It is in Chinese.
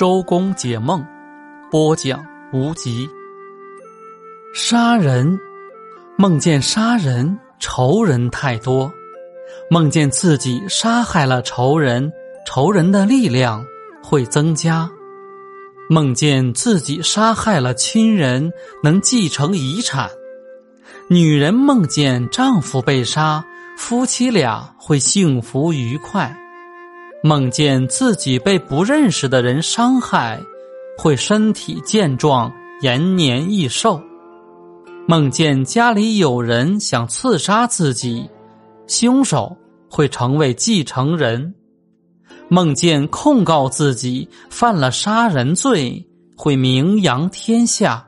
周公解梦，播讲无极。杀人，梦见杀人，仇人太多，梦见自己杀害了仇人，仇人的力量会增加。梦见自己杀害了亲人，能继承遗产。女人梦见丈夫被杀，夫妻俩会幸福愉快。梦见自己被不认识的人伤害，会身体健壮、延年益寿；梦见家里有人想刺杀自己，凶手会成为继承人；梦见控告自己犯了杀人罪，会名扬天下。